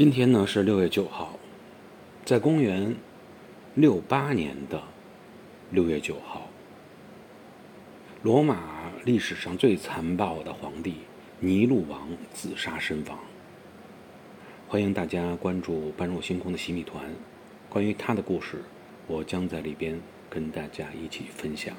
今天呢是六月九号在公元六八年的六月九号罗马历史上最残暴的皇帝尼禄王自杀身亡。欢迎大家关注般若星空的洗米团关于他的故事我将在里边跟大家一起分享。